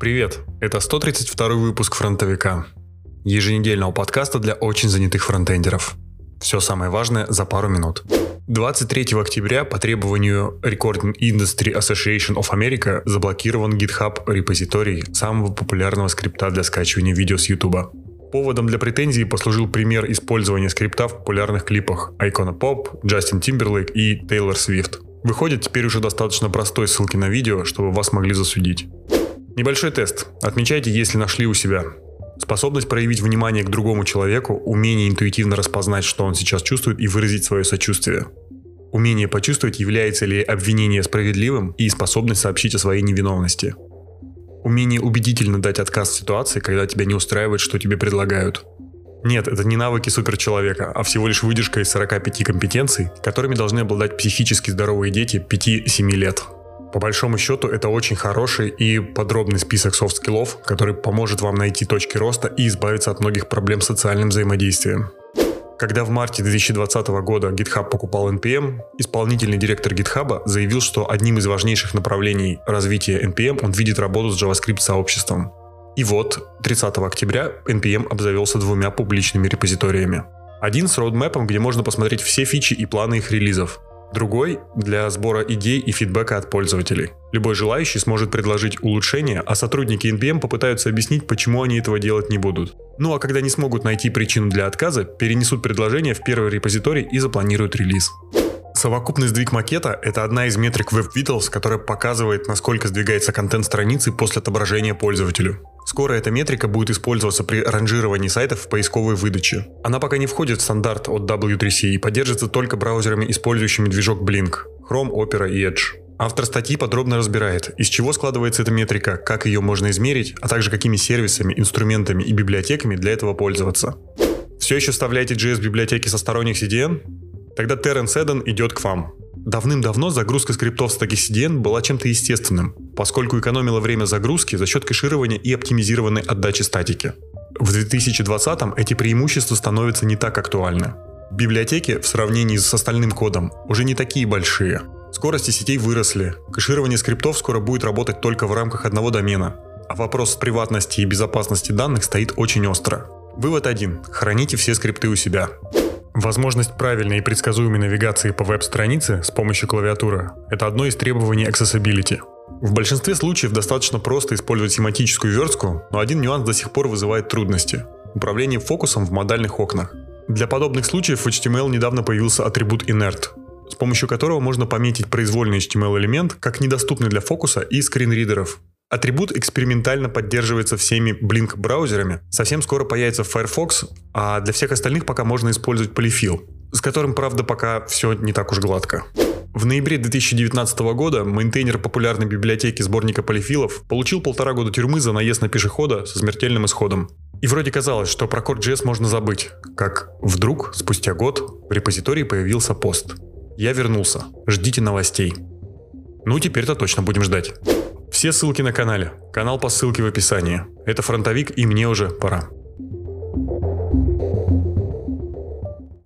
Привет, это 132 выпуск «Фронтовика», еженедельного подкаста для очень занятых фронтендеров. Все самое важное за пару минут. 23 октября по требованию Recording Industry Association of America заблокирован GitHub репозиторий самого популярного скрипта для скачивания видео с YouTube. Поводом для претензий послужил пример использования скрипта в популярных клипах Icona Pop, Джастин Тимберлейк и Тейлор Свифт. Выходит теперь уже достаточно простой ссылки на видео, чтобы вас могли засудить. Небольшой тест. Отмечайте, если нашли у себя. Способность проявить внимание к другому человеку, умение интуитивно распознать, что он сейчас чувствует и выразить свое сочувствие. Умение почувствовать, является ли обвинение справедливым и способность сообщить о своей невиновности. Умение убедительно дать отказ в ситуации, когда тебя не устраивает, что тебе предлагают. Нет, это не навыки суперчеловека, а всего лишь выдержка из 45 компетенций, которыми должны обладать психически здоровые дети 5-7 лет. По большому счету, это очень хороший и подробный список soft skill ов, который поможет вам найти точки роста и избавиться от многих проблем с социальным взаимодействием. Когда в марте 2020 года GitHub покупал NPM, исполнительный директор GitHub заявил, что одним из важнейших направлений развития NPM он видит работу с JavaScript-сообществом. И вот, 30 октября NPM обзавелся двумя публичными репозиториями. Один с roadmap ом, где можно посмотреть все фичи и планы их релизов. Другой – для сбора идей и фидбэка от пользователей. Любой желающий сможет предложить улучшения, а сотрудники NPM попытаются объяснить, почему они этого делать не будут. Ну а когда не смогут найти причину для отказа, перенесут предложение в первый репозиторий и запланируют релиз. Совокупный сдвиг макета – это одна из метрик Web Vitals, которая показывает, насколько сдвигается контент страницы после отображения пользователю. Скоро эта метрика будет использоваться при ранжировании сайтов в поисковой выдаче. Она пока не входит в стандарт от W3C и поддерживается только браузерами, использующими движок Blink, Chrome, Opera и Edge. Автор статьи подробно разбирает, из чего складывается эта метрика, как ее можно измерить, а также какими сервисами, инструментами и библиотеками для этого пользоваться. Все еще вставляете JS-библиотеки со сторонних CDN? Тогда Terran Sedan идет к вам. Давным-давно загрузка скриптов с TagiCDN была чем-то естественным, поскольку экономила время загрузки за счет кэширования и оптимизированной отдачи статики. В 2020-м эти преимущества становятся не так актуальны. Библиотеки в сравнении с остальным кодом уже не такие большие. Скорости сетей выросли, кэширование скриптов скоро будет работать только в рамках одного домена, а вопрос приватности и безопасности данных стоит очень остро. Вывод один. Храните все скрипты у себя. Возможность правильной и предсказуемой навигации по веб-странице с помощью клавиатуры – это одно из требований Accessibility. В большинстве случаев достаточно просто использовать семантическую верстку, но один нюанс до сих пор вызывает трудности – управление фокусом в модальных окнах. Для подобных случаев в HTML недавно появился атрибут inert, с помощью которого можно пометить произвольный HTML-элемент как недоступный для фокуса и скринридеров. Атрибут экспериментально поддерживается всеми Blink браузерами. Совсем скоро появится Firefox, а для всех остальных пока можно использовать полифил, с которым, правда, пока все не так уж гладко. В ноябре 2019 года мейнтейнер популярной библиотеки сборника полифилов получил полтора года тюрьмы за наезд на пешехода со смертельным исходом. И вроде казалось, что про Core.js можно забыть, как вдруг, спустя год, в репозитории появился пост. Я вернулся. Ждите новостей. Ну, теперь-то точно будем ждать. Все ссылки на канале. Канал по ссылке в описании. Это фронтовик и мне уже пора.